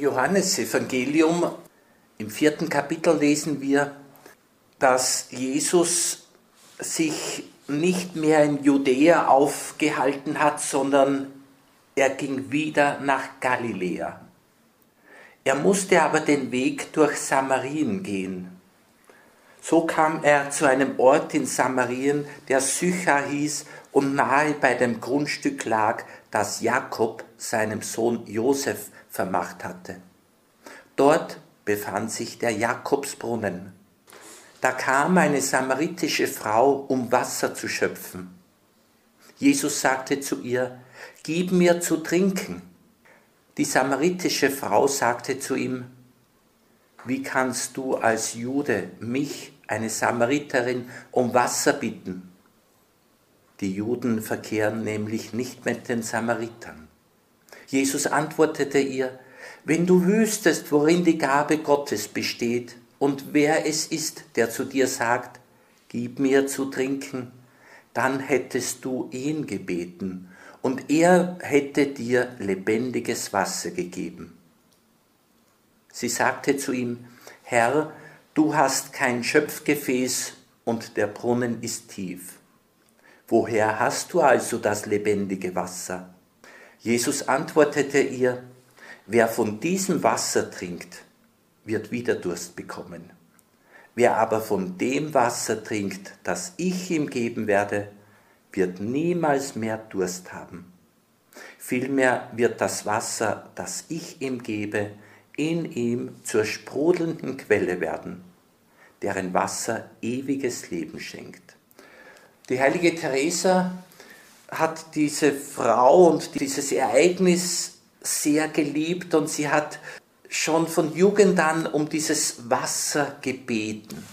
Johannesevangelium im vierten Kapitel lesen wir, dass Jesus sich nicht mehr in Judäa aufgehalten hat, sondern er ging wieder nach Galiläa. Er musste aber den Weg durch Samarien gehen. So kam er zu einem Ort in Samarien, der Sychar hieß und nahe bei dem Grundstück lag, das Jakob seinem Sohn Josef vermacht hatte. Dort befand sich der Jakobsbrunnen. Da kam eine samaritische Frau, um Wasser zu schöpfen. Jesus sagte zu ihr, Gib mir zu trinken. Die samaritische Frau sagte zu ihm, Wie kannst du als Jude mich, eine Samariterin, um Wasser bitten? Die Juden verkehren nämlich nicht mit den Samaritern. Jesus antwortete ihr, wenn du wüsstest, worin die Gabe Gottes besteht und wer es ist, der zu dir sagt, gib mir zu trinken, dann hättest du ihn gebeten und er hätte dir lebendiges Wasser gegeben. Sie sagte zu ihm, Herr, du hast kein Schöpfgefäß und der Brunnen ist tief. Woher hast du also das lebendige Wasser? Jesus antwortete ihr, wer von diesem Wasser trinkt, wird wieder Durst bekommen. Wer aber von dem Wasser trinkt, das ich ihm geben werde, wird niemals mehr Durst haben. Vielmehr wird das Wasser, das ich ihm gebe, in ihm zur sprudelnden Quelle werden, deren Wasser ewiges Leben schenkt. Die heilige Teresa hat diese Frau und dieses Ereignis sehr geliebt und sie hat schon von Jugend an um dieses Wasser gebeten,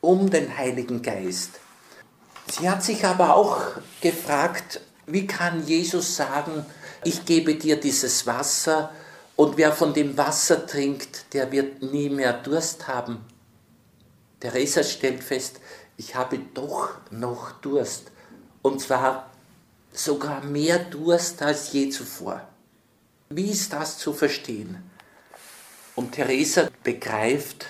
um den Heiligen Geist. Sie hat sich aber auch gefragt, wie kann Jesus sagen, ich gebe dir dieses Wasser und wer von dem Wasser trinkt, der wird nie mehr Durst haben. Teresa stellt fest, ich habe doch noch Durst und zwar sogar mehr Durst als je zuvor. Wie ist das zu verstehen? Und Theresa begreift,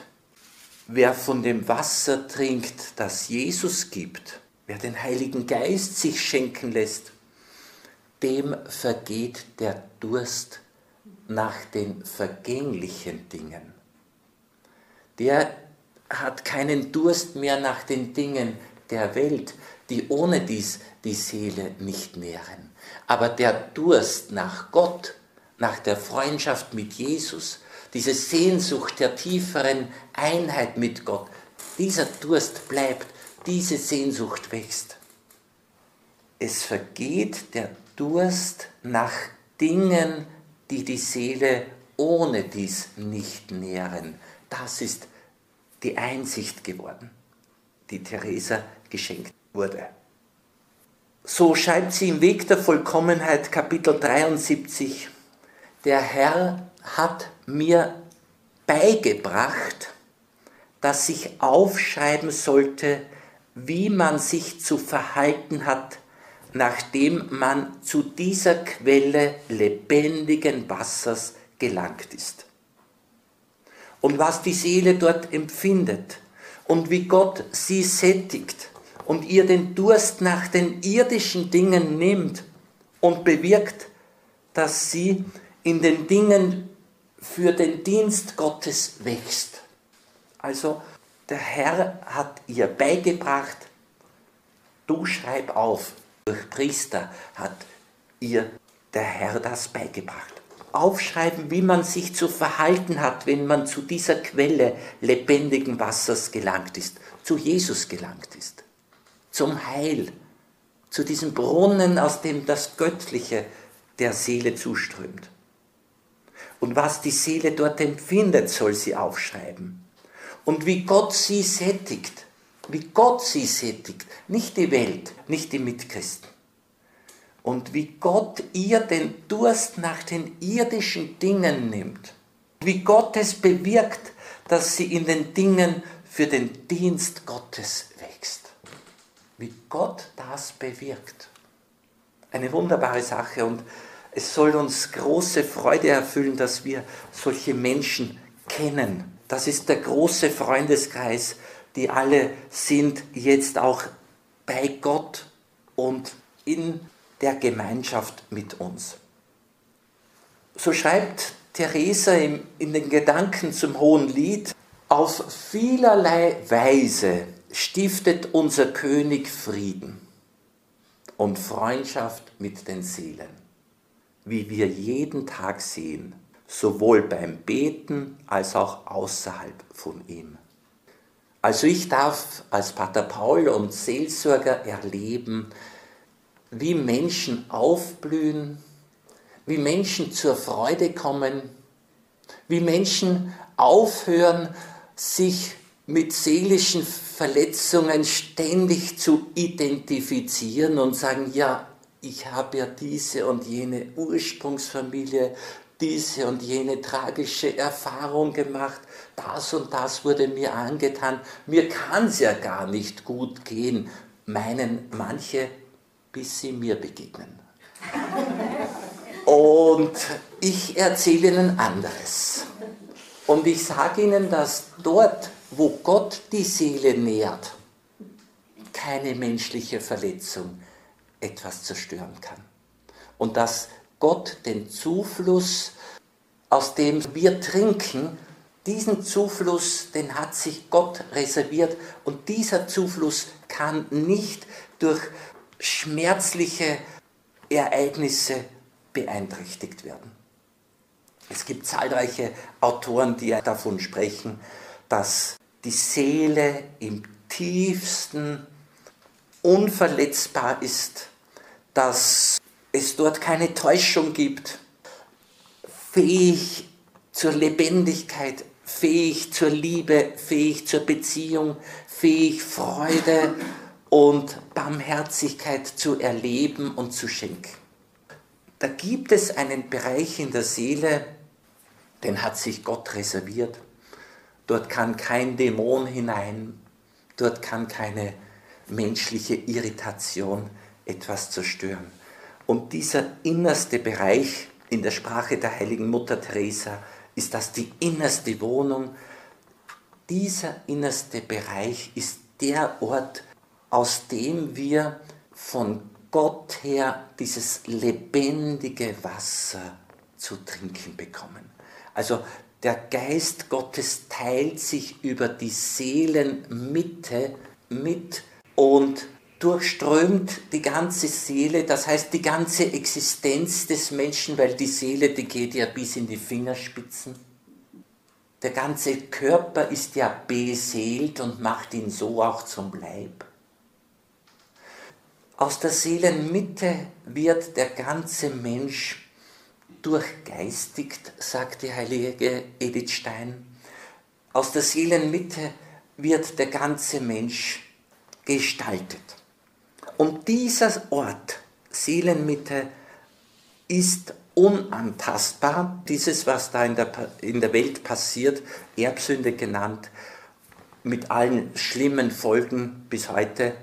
wer von dem Wasser trinkt, das Jesus gibt, wer den Heiligen Geist sich schenken lässt, dem vergeht der Durst nach den vergänglichen Dingen. Der hat keinen Durst mehr nach den Dingen der Welt, die ohne dies die Seele nicht nähren. Aber der Durst nach Gott, nach der Freundschaft mit Jesus, diese Sehnsucht der tieferen Einheit mit Gott, dieser Durst bleibt, diese Sehnsucht wächst. Es vergeht der Durst nach Dingen, die die Seele ohne dies nicht nähren. Das ist die Einsicht geworden, die Theresa geschenkt wurde. So schreibt sie im Weg der Vollkommenheit Kapitel 73, der Herr hat mir beigebracht, dass ich aufschreiben sollte, wie man sich zu verhalten hat, nachdem man zu dieser Quelle lebendigen Wassers gelangt ist. Und was die Seele dort empfindet und wie Gott sie sättigt und ihr den Durst nach den irdischen Dingen nimmt und bewirkt, dass sie in den Dingen für den Dienst Gottes wächst. Also der Herr hat ihr beigebracht, du schreib auf. Durch Priester hat ihr der Herr das beigebracht. Aufschreiben, wie man sich zu verhalten hat, wenn man zu dieser Quelle lebendigen Wassers gelangt ist, zu Jesus gelangt ist zum Heil, zu diesem Brunnen, aus dem das Göttliche der Seele zuströmt. Und was die Seele dort empfindet, soll sie aufschreiben. Und wie Gott sie sättigt, wie Gott sie sättigt, nicht die Welt, nicht die Mitchristen. Und wie Gott ihr den Durst nach den irdischen Dingen nimmt. Wie Gott es bewirkt, dass sie in den Dingen für den Dienst Gottes wie Gott das bewirkt. Eine wunderbare Sache und Es soll uns große Freude erfüllen, dass wir solche Menschen kennen. Das ist der große Freundeskreis, die alle sind jetzt auch bei Gott und in der Gemeinschaft mit uns. So schreibt Theresa in den Gedanken zum Hohen Lied, auf vielerlei Weise stiftet unser König Frieden und Freundschaft mit den Seelen, wie wir jeden Tag sehen, sowohl beim Beten als auch außerhalb von ihm. Also ich darf als Pater Paul und Seelsorger erleben, wie Menschen aufblühen, wie Menschen zur Freude kommen, wie Menschen aufhören, sich mit seelischen Verletzungen ständig zu identifizieren und sagen, ja, ich habe ja diese und jene Ursprungsfamilie, diese und jene tragische Erfahrung gemacht, das und das wurde mir angetan, mir kann es ja gar nicht gut gehen, meinen manche, bis sie mir begegnen. Und ich erzähle Ihnen anderes. Und ich sage Ihnen, dass dort, wo Gott die Seele nährt, keine menschliche Verletzung etwas zerstören kann. Und dass Gott den Zufluss, aus dem wir trinken, diesen Zufluss, den hat sich Gott reserviert und dieser Zufluss kann nicht durch schmerzliche Ereignisse beeinträchtigt werden. Es gibt zahlreiche Autoren, die davon sprechen, dass die Seele im tiefsten unverletzbar ist, dass es dort keine Täuschung gibt, fähig zur Lebendigkeit, fähig zur Liebe, fähig zur Beziehung, fähig Freude und Barmherzigkeit zu erleben und zu schenken. Da gibt es einen Bereich in der Seele, den hat sich Gott reserviert. Dort kann kein Dämon hinein, dort kann keine menschliche Irritation etwas zerstören. Und dieser innerste Bereich in der Sprache der heiligen Mutter Teresa ist das die innerste Wohnung. Dieser innerste Bereich ist der Ort, aus dem wir von Gott her dieses lebendige Wasser zu trinken bekommen. Also der Geist Gottes teilt sich über die Seelenmitte mit und durchströmt die ganze Seele, das heißt die ganze Existenz des Menschen, weil die Seele, die geht ja bis in die Fingerspitzen. Der ganze Körper ist ja beseelt und macht ihn so auch zum Leib. Aus der Seelenmitte wird der ganze Mensch durchgeistigt, sagt die heilige Edith Stein. Aus der Seelenmitte wird der ganze Mensch gestaltet. Und dieser Ort, Seelenmitte, ist unantastbar. Dieses, was da in der, in der Welt passiert, Erbsünde genannt, mit allen schlimmen Folgen bis heute,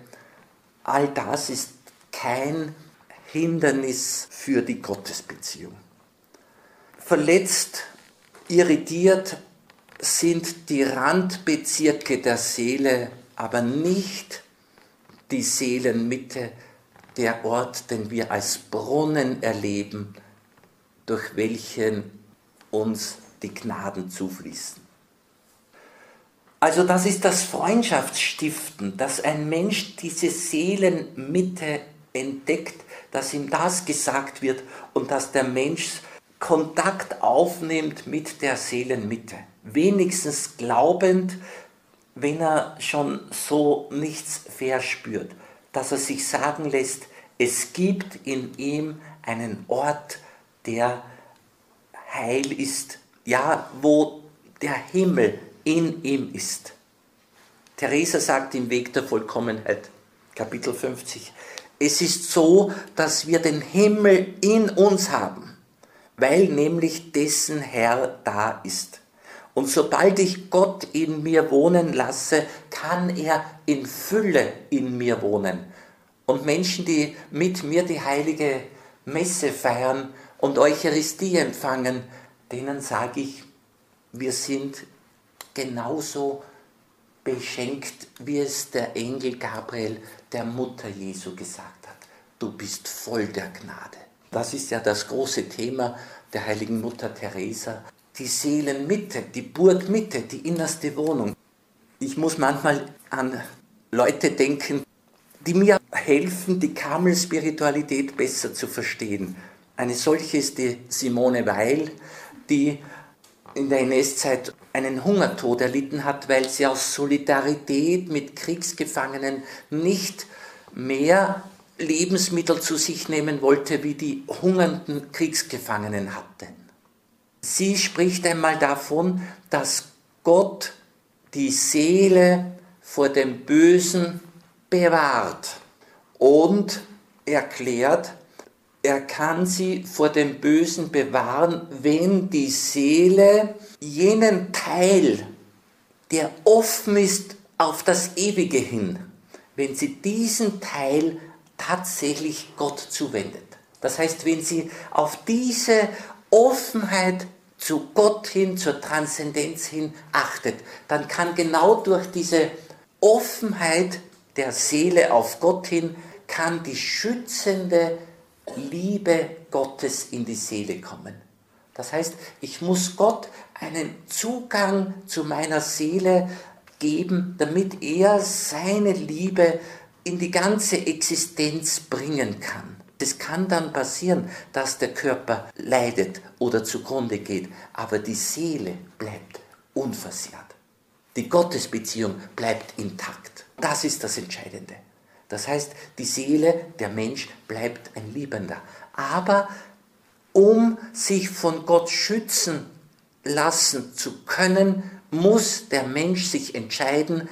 all das ist kein Hindernis für die Gottesbeziehung verletzt, irritiert sind die Randbezirke der Seele, aber nicht die Seelenmitte, der Ort, den wir als Brunnen erleben, durch welchen uns die Gnaden zufließen. Also das ist das Freundschaftsstiften, dass ein Mensch diese Seelenmitte entdeckt, dass ihm das gesagt wird und dass der Mensch Kontakt aufnimmt mit der Seelenmitte. Wenigstens glaubend, wenn er schon so nichts verspürt, dass er sich sagen lässt, es gibt in ihm einen Ort, der heil ist, ja, wo der Himmel in ihm ist. Theresa sagt im Weg der Vollkommenheit, Kapitel 50, es ist so, dass wir den Himmel in uns haben weil nämlich dessen Herr da ist. Und sobald ich Gott in mir wohnen lasse, kann er in Fülle in mir wohnen. Und Menschen, die mit mir die heilige Messe feiern und Eucharistie empfangen, denen sage ich, wir sind genauso beschenkt, wie es der Engel Gabriel der Mutter Jesu gesagt hat. Du bist voll der Gnade. Das ist ja das große Thema der heiligen Mutter Teresa. Die Seelenmitte, die Burgmitte, die innerste Wohnung. Ich muss manchmal an Leute denken, die mir helfen, die Karmel-Spiritualität besser zu verstehen. Eine solche ist die Simone Weil, die in der NS-Zeit einen Hungertod erlitten hat, weil sie aus Solidarität mit Kriegsgefangenen nicht mehr Lebensmittel zu sich nehmen wollte, wie die hungernden Kriegsgefangenen hatten. Sie spricht einmal davon, dass Gott die Seele vor dem Bösen bewahrt und erklärt, er kann sie vor dem Bösen bewahren, wenn die Seele jenen Teil, der offen ist auf das Ewige hin, wenn sie diesen Teil tatsächlich Gott zuwendet. Das heißt, wenn sie auf diese Offenheit zu Gott hin, zur Transzendenz hin achtet, dann kann genau durch diese Offenheit der Seele auf Gott hin, kann die schützende Liebe Gottes in die Seele kommen. Das heißt, ich muss Gott einen Zugang zu meiner Seele geben, damit er seine Liebe in die ganze Existenz bringen kann. Es kann dann passieren, dass der Körper leidet oder zugrunde geht, aber die Seele bleibt unversehrt. Die Gottesbeziehung bleibt intakt. Das ist das Entscheidende. Das heißt, die Seele, der Mensch bleibt ein Liebender. Aber um sich von Gott schützen lassen zu können, muss der Mensch sich entscheiden,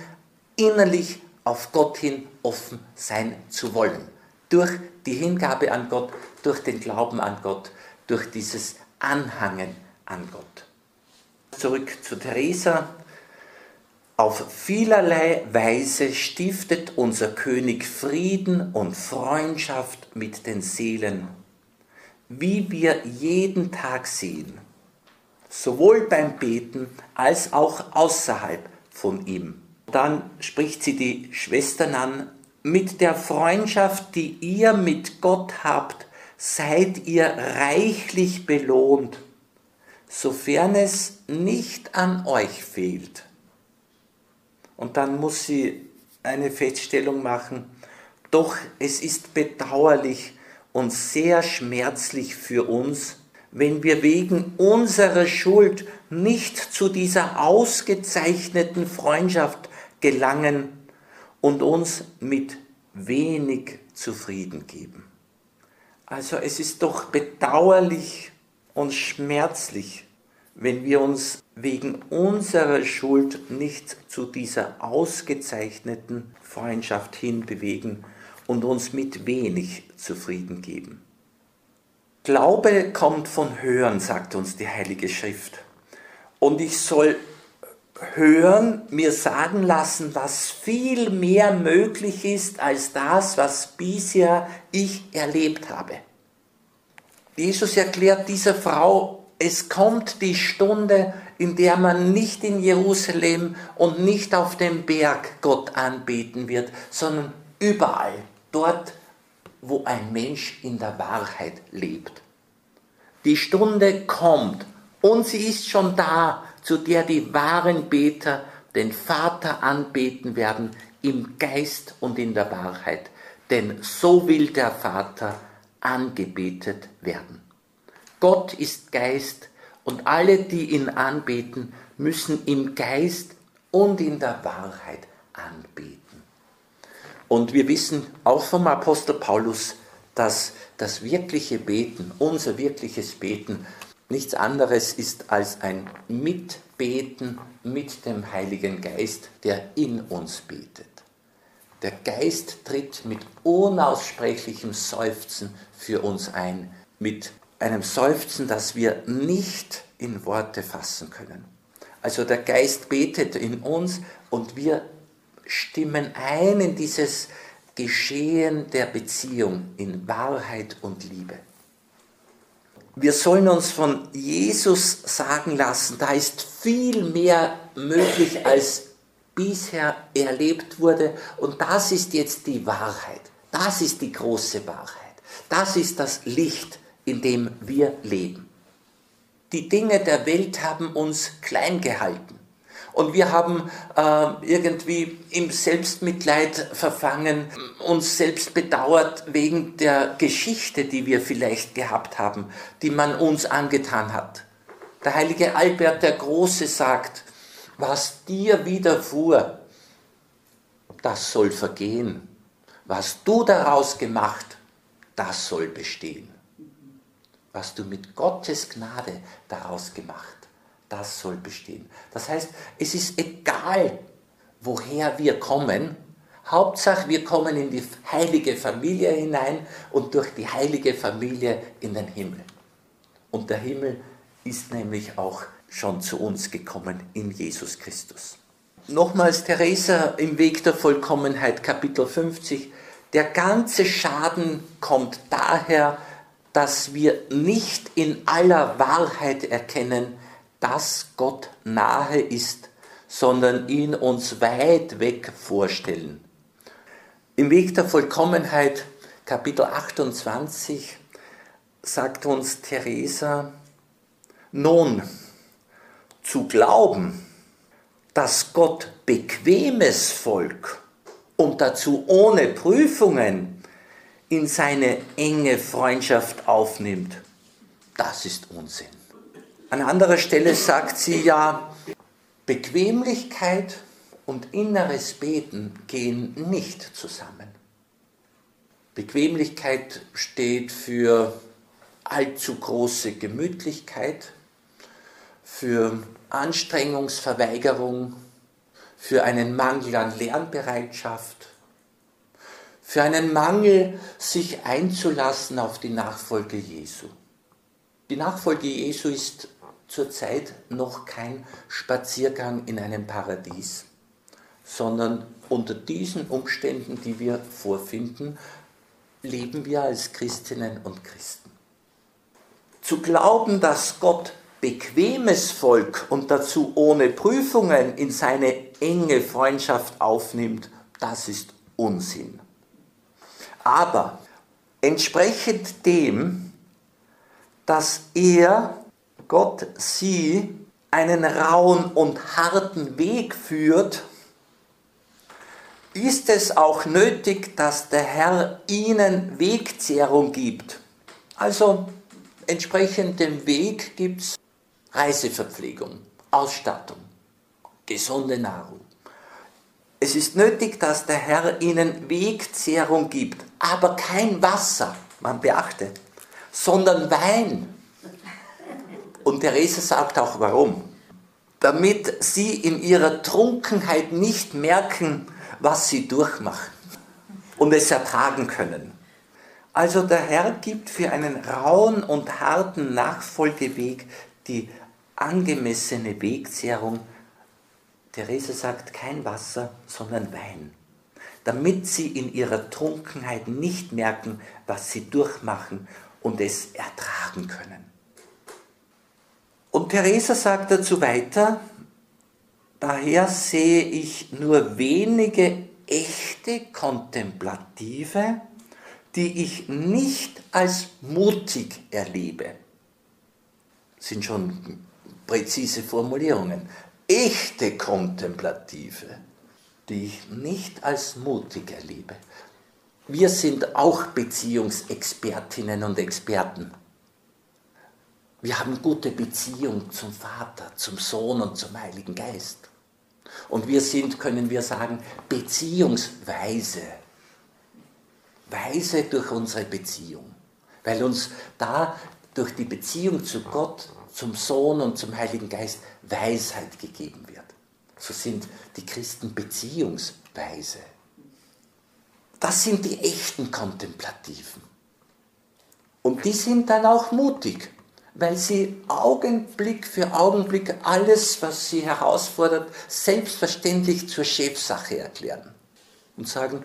innerlich auf Gott hin offen sein zu wollen. Durch die Hingabe an Gott, durch den Glauben an Gott, durch dieses Anhangen an Gott. Zurück zu Theresa. Auf vielerlei Weise stiftet unser König Frieden und Freundschaft mit den Seelen, wie wir jeden Tag sehen, sowohl beim Beten als auch außerhalb von ihm. Dann spricht sie die Schwestern an, mit der Freundschaft, die ihr mit Gott habt, seid ihr reichlich belohnt, sofern es nicht an euch fehlt. Und dann muss sie eine Feststellung machen, doch es ist bedauerlich und sehr schmerzlich für uns, wenn wir wegen unserer Schuld nicht zu dieser ausgezeichneten Freundschaft gelangen und uns mit wenig zufrieden geben. Also es ist doch bedauerlich und schmerzlich, wenn wir uns wegen unserer Schuld nicht zu dieser ausgezeichneten Freundschaft hinbewegen und uns mit wenig zufrieden geben. Glaube kommt von Hören, sagt uns die Heilige Schrift. Und ich soll hören, mir sagen lassen, was viel mehr möglich ist als das, was bisher ich erlebt habe. Jesus erklärt dieser Frau es kommt die Stunde, in der man nicht in Jerusalem und nicht auf dem Berg Gott anbeten wird, sondern überall, dort, wo ein Mensch in der Wahrheit lebt. Die Stunde kommt und sie ist schon da, zu der die wahren Beter den Vater anbeten werden im Geist und in der Wahrheit. Denn so will der Vater angebetet werden. Gott ist Geist und alle, die ihn anbeten, müssen im Geist und in der Wahrheit anbeten. Und wir wissen auch vom Apostel Paulus, dass das wirkliche Beten, unser wirkliches Beten, nichts anderes ist als ein Mitbeten mit dem Heiligen Geist, der in uns betet. Der Geist tritt mit unaussprechlichem Seufzen für uns ein, mit einem Seufzen, das wir nicht in Worte fassen können. Also der Geist betet in uns und wir stimmen ein in dieses Geschehen der Beziehung in Wahrheit und Liebe. Wir sollen uns von Jesus sagen lassen, da ist viel mehr möglich, als bisher erlebt wurde. Und das ist jetzt die Wahrheit. Das ist die große Wahrheit. Das ist das Licht, in dem wir leben. Die Dinge der Welt haben uns klein gehalten. Und wir haben äh, irgendwie im Selbstmitleid verfangen, uns selbst bedauert wegen der Geschichte, die wir vielleicht gehabt haben, die man uns angetan hat. Der heilige Albert der Große sagt, was dir widerfuhr, das soll vergehen. Was du daraus gemacht, das soll bestehen. Was du mit Gottes Gnade daraus gemacht das soll bestehen. Das heißt, es ist egal, woher wir kommen, Hauptsache, wir kommen in die heilige Familie hinein und durch die heilige Familie in den Himmel. Und der Himmel ist nämlich auch schon zu uns gekommen in Jesus Christus. Nochmals Theresa im Weg der Vollkommenheit, Kapitel 50. Der ganze Schaden kommt daher, dass wir nicht in aller Wahrheit erkennen, dass Gott nahe ist, sondern ihn uns weit weg vorstellen. Im Weg der Vollkommenheit, Kapitel 28, sagt uns Theresa, nun, zu glauben, dass Gott bequemes Volk und dazu ohne Prüfungen in seine enge Freundschaft aufnimmt, das ist Unsinn. An anderer Stelle sagt sie ja, Bequemlichkeit und inneres Beten gehen nicht zusammen. Bequemlichkeit steht für allzu große Gemütlichkeit, für Anstrengungsverweigerung, für einen Mangel an Lernbereitschaft, für einen Mangel, sich einzulassen auf die Nachfolge Jesu. Die Nachfolge Jesu ist zurzeit noch kein Spaziergang in einem Paradies, sondern unter diesen Umständen, die wir vorfinden, leben wir als Christinnen und Christen. Zu glauben, dass Gott bequemes Volk und dazu ohne Prüfungen in seine enge Freundschaft aufnimmt, das ist Unsinn. Aber entsprechend dem, dass er Gott sie einen rauen und harten Weg führt, ist es auch nötig, dass der Herr ihnen Wegzehrung gibt. Also entsprechend dem Weg gibt es Reiseverpflegung, Ausstattung, gesunde Nahrung. Es ist nötig, dass der Herr ihnen Wegzehrung gibt, aber kein Wasser, man beachte, sondern Wein. Und Therese sagt auch warum. Damit sie in ihrer Trunkenheit nicht merken, was sie durchmachen und es ertragen können. Also der Herr gibt für einen rauen und harten Nachfolgeweg die angemessene Wegzehrung. Therese sagt kein Wasser, sondern Wein, damit sie in ihrer Trunkenheit nicht merken, was sie durchmachen und es ertragen können. Und Theresa sagt dazu weiter, daher sehe ich nur wenige echte Kontemplative, die ich nicht als mutig erlebe. Das sind schon präzise Formulierungen. Echte Kontemplative, die ich nicht als mutig erlebe. Wir sind auch Beziehungsexpertinnen und Experten. Wir haben gute Beziehung zum Vater, zum Sohn und zum Heiligen Geist. Und wir sind, können wir sagen, beziehungsweise. Weise durch unsere Beziehung. Weil uns da durch die Beziehung zu Gott, zum Sohn und zum Heiligen Geist Weisheit gegeben wird. So sind die Christen beziehungsweise. Das sind die echten Kontemplativen. Und die sind dann auch mutig weil sie Augenblick für Augenblick alles, was sie herausfordert, selbstverständlich zur Chefsache erklären und sagen,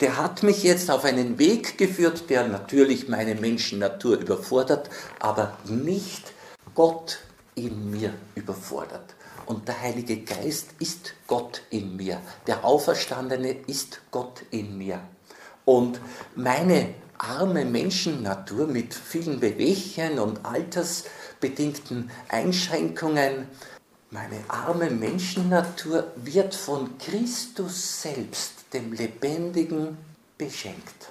der hat mich jetzt auf einen Weg geführt, der natürlich meine Menschennatur überfordert, aber nicht Gott in mir überfordert. Und der Heilige Geist ist Gott in mir. Der Auferstandene ist Gott in mir. Und meine arme Menschennatur mit vielen Bewegchen und altersbedingten Einschränkungen, meine arme Menschennatur wird von Christus selbst, dem Lebendigen, beschenkt.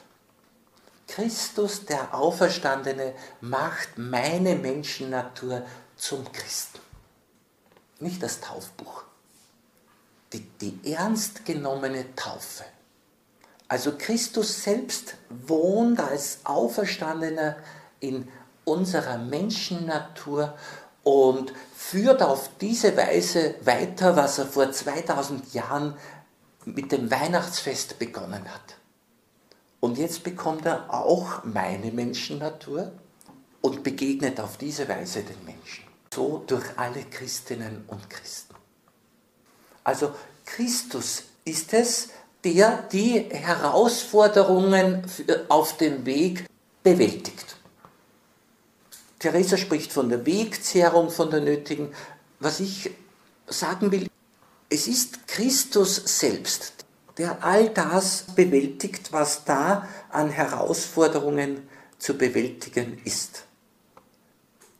Christus, der Auferstandene, macht meine Menschennatur zum Christen. Nicht das Taufbuch. Die, die ernst genommene Taufe. Also Christus selbst wohnt als Auferstandener in unserer Menschennatur und führt auf diese Weise weiter, was er vor 2000 Jahren mit dem Weihnachtsfest begonnen hat. Und jetzt bekommt er auch meine Menschennatur und begegnet auf diese Weise den Menschen. So durch alle Christinnen und Christen. Also Christus ist es, der die Herausforderungen auf dem Weg bewältigt. Theresa spricht von der Wegzehrung, von der nötigen. Was ich sagen will, es ist Christus selbst, der all das bewältigt, was da an Herausforderungen zu bewältigen ist.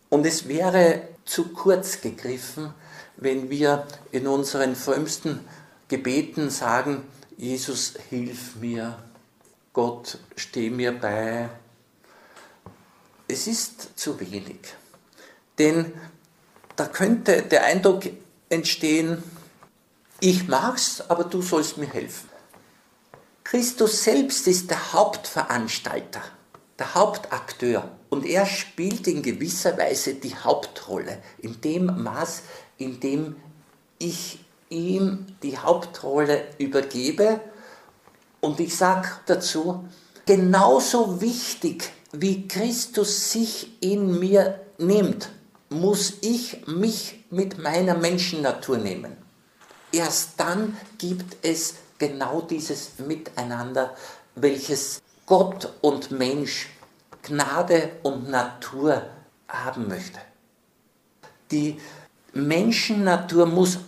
Und es wäre zu kurz gegriffen, wenn wir in unseren frömmsten Gebeten sagen, Jesus, hilf mir, Gott, steh mir bei. Es ist zu wenig. Denn da könnte der Eindruck entstehen, ich mag's, aber du sollst mir helfen. Christus selbst ist der Hauptveranstalter, der Hauptakteur und er spielt in gewisser Weise die Hauptrolle in dem Maß, in dem ich ihm die Hauptrolle übergebe. Und ich sage dazu, genauso wichtig wie Christus sich in mir nimmt, muss ich mich mit meiner Menschennatur nehmen. Erst dann gibt es genau dieses Miteinander, welches Gott und Mensch, Gnade und Natur haben möchte. Die Menschennatur muss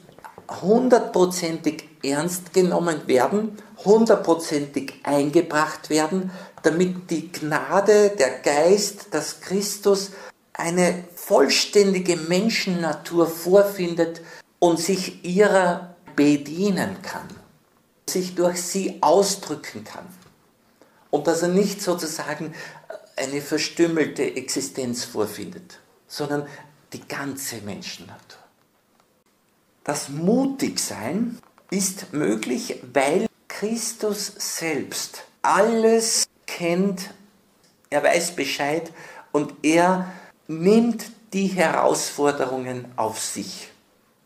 hundertprozentig ernst genommen werden, hundertprozentig eingebracht werden, damit die Gnade, der Geist, das Christus eine vollständige Menschennatur vorfindet und sich ihrer bedienen kann, sich durch sie ausdrücken kann. Und dass er nicht sozusagen eine verstümmelte Existenz vorfindet, sondern die ganze Menschennatur. Das Mutigsein ist möglich, weil Christus selbst alles kennt, er weiß Bescheid und er nimmt die Herausforderungen auf sich.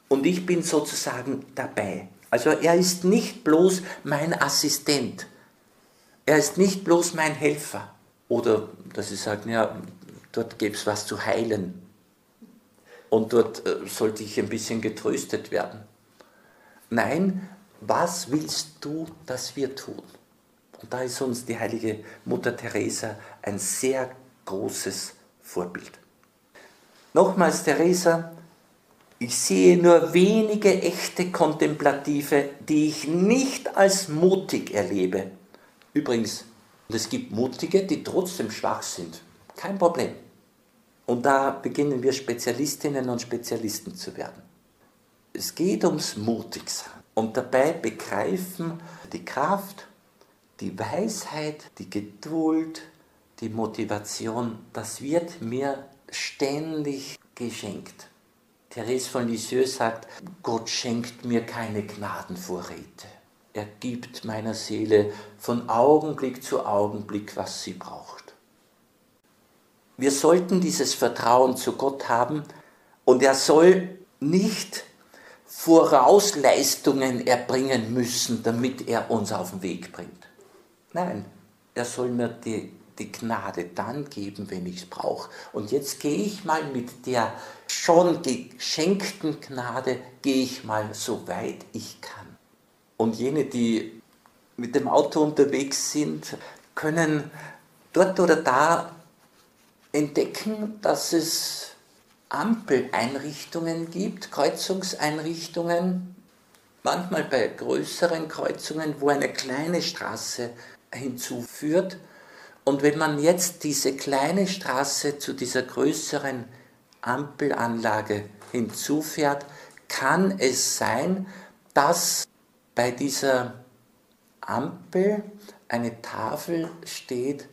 Und ich bin sozusagen dabei. Also er ist nicht bloß mein Assistent. Er ist nicht bloß mein Helfer. Oder dass sie sagen, ja, dort gäbe es was zu heilen und dort äh, sollte ich ein bisschen getröstet werden. Nein, was willst du, dass wir tun? Und da ist uns die heilige Mutter Teresa ein sehr großes Vorbild. Nochmals, Teresa, ich sehe nur wenige echte Kontemplative, die ich nicht als mutig erlebe. Übrigens, es gibt Mutige, die trotzdem schwach sind. Kein Problem. Und da beginnen wir Spezialistinnen und Spezialisten zu werden. Es geht ums Mutigsein und dabei begreifen die Kraft, die Weisheit, die Geduld, die Motivation, das wird mir ständig geschenkt. Therese von Lisieux sagt, Gott schenkt mir keine Gnadenvorräte. Er gibt meiner Seele von Augenblick zu Augenblick, was sie braucht. Wir sollten dieses Vertrauen zu Gott haben und er soll nicht Vorausleistungen erbringen müssen, damit er uns auf den Weg bringt. Nein, er soll mir die, die Gnade dann geben, wenn ich es brauche. Und jetzt gehe ich mal mit der schon geschenkten Gnade, gehe ich mal so weit ich kann. Und jene, die mit dem Auto unterwegs sind, können dort oder da entdecken, dass es Ampeleinrichtungen gibt, Kreuzungseinrichtungen, manchmal bei größeren Kreuzungen, wo eine kleine Straße hinzuführt. Und wenn man jetzt diese kleine Straße zu dieser größeren Ampelanlage hinzufährt, kann es sein, dass bei dieser Ampel eine Tafel steht,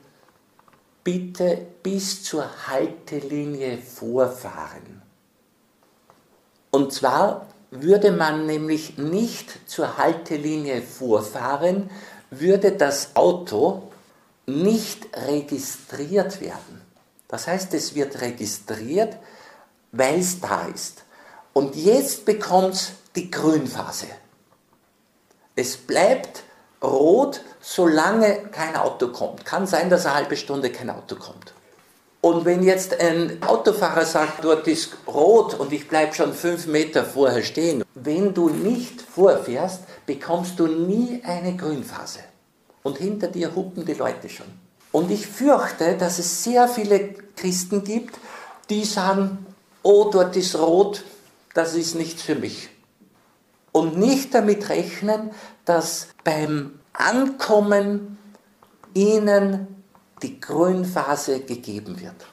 bitte bis zur Haltelinie vorfahren. Und zwar würde man nämlich nicht zur Haltelinie vorfahren, würde das Auto nicht registriert werden. Das heißt, es wird registriert, weil es da ist. Und jetzt bekommt es die Grünphase. Es bleibt rot, solange kein Auto kommt. Kann sein, dass eine halbe Stunde kein Auto kommt. Und wenn jetzt ein Autofahrer sagt, dort ist rot und ich bleibe schon fünf Meter vorher stehen, wenn du nicht vorfährst, bekommst du nie eine Grünphase. Und hinter dir hupen die Leute schon. Und ich fürchte, dass es sehr viele Christen gibt, die sagen, oh, dort ist rot, das ist nichts für mich. Und nicht damit rechnen, dass beim Ankommen ihnen die Grünphase gegeben wird.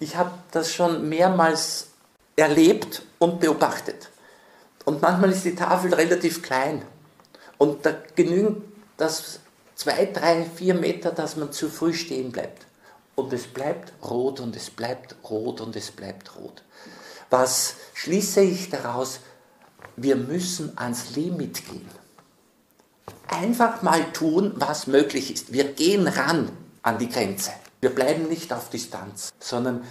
Ich habe das schon mehrmals erlebt und beobachtet. Und manchmal ist die Tafel relativ klein. Und da genügen das zwei, drei, vier Meter, dass man zu früh stehen bleibt. Und es bleibt rot und es bleibt rot und es bleibt rot. Was schließe ich daraus? Wir müssen ans Limit gehen einfach mal tun, was möglich ist. Wir gehen ran an die Grenze. Wir bleiben nicht auf Distanz, sondern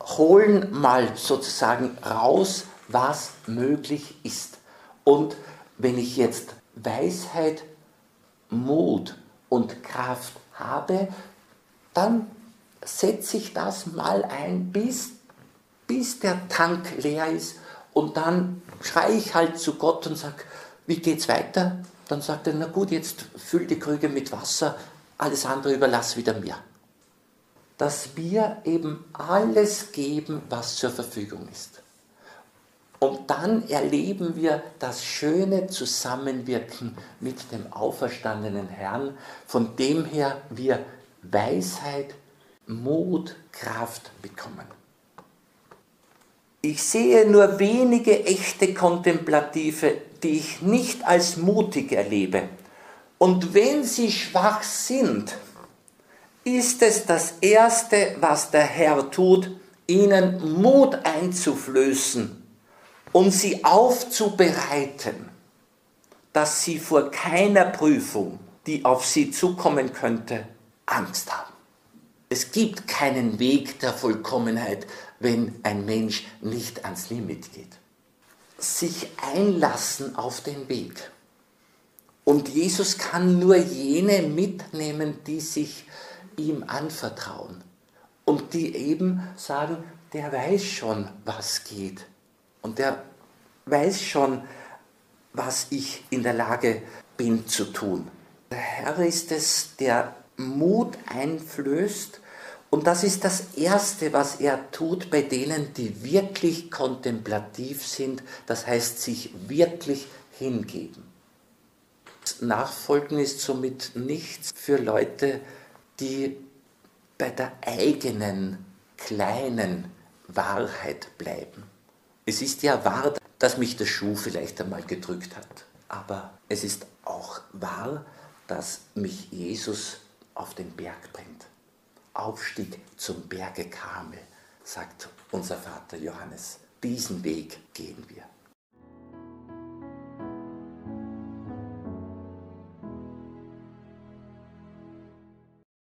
holen mal sozusagen raus, was möglich ist. Und wenn ich jetzt Weisheit, Mut und Kraft habe, dann setze ich das mal ein, bis, bis der Tank leer ist. Und dann schreie ich halt zu Gott und sage, wie geht's weiter? Dann sagt er, na gut, jetzt füll die Krüge mit Wasser, alles andere überlass wieder mir. Dass wir eben alles geben, was zur Verfügung ist. Und dann erleben wir das schöne Zusammenwirken mit dem auferstandenen Herrn, von dem her wir Weisheit, Mut, Kraft bekommen. Ich sehe nur wenige echte Kontemplative, die ich nicht als mutig erlebe. Und wenn sie schwach sind, ist es das Erste, was der Herr tut, ihnen Mut einzuflößen und sie aufzubereiten, dass sie vor keiner Prüfung, die auf sie zukommen könnte, Angst haben. Es gibt keinen Weg der Vollkommenheit, wenn ein Mensch nicht ans Limit geht. Sich einlassen auf den Weg. Und Jesus kann nur jene mitnehmen, die sich ihm anvertrauen und die eben sagen, der weiß schon, was geht. Und der weiß schon, was ich in der Lage bin zu tun. Der Herr ist es, der Mut einflößt. Und das ist das Erste, was er tut bei denen, die wirklich kontemplativ sind, das heißt sich wirklich hingeben. Nachfolgen ist somit nichts für Leute, die bei der eigenen kleinen Wahrheit bleiben. Es ist ja wahr, dass mich der Schuh vielleicht einmal gedrückt hat, aber es ist auch wahr, dass mich Jesus auf den Berg bringt. Aufstieg zum Berge Karmel, sagt unser Vater Johannes. Diesen Weg gehen wir.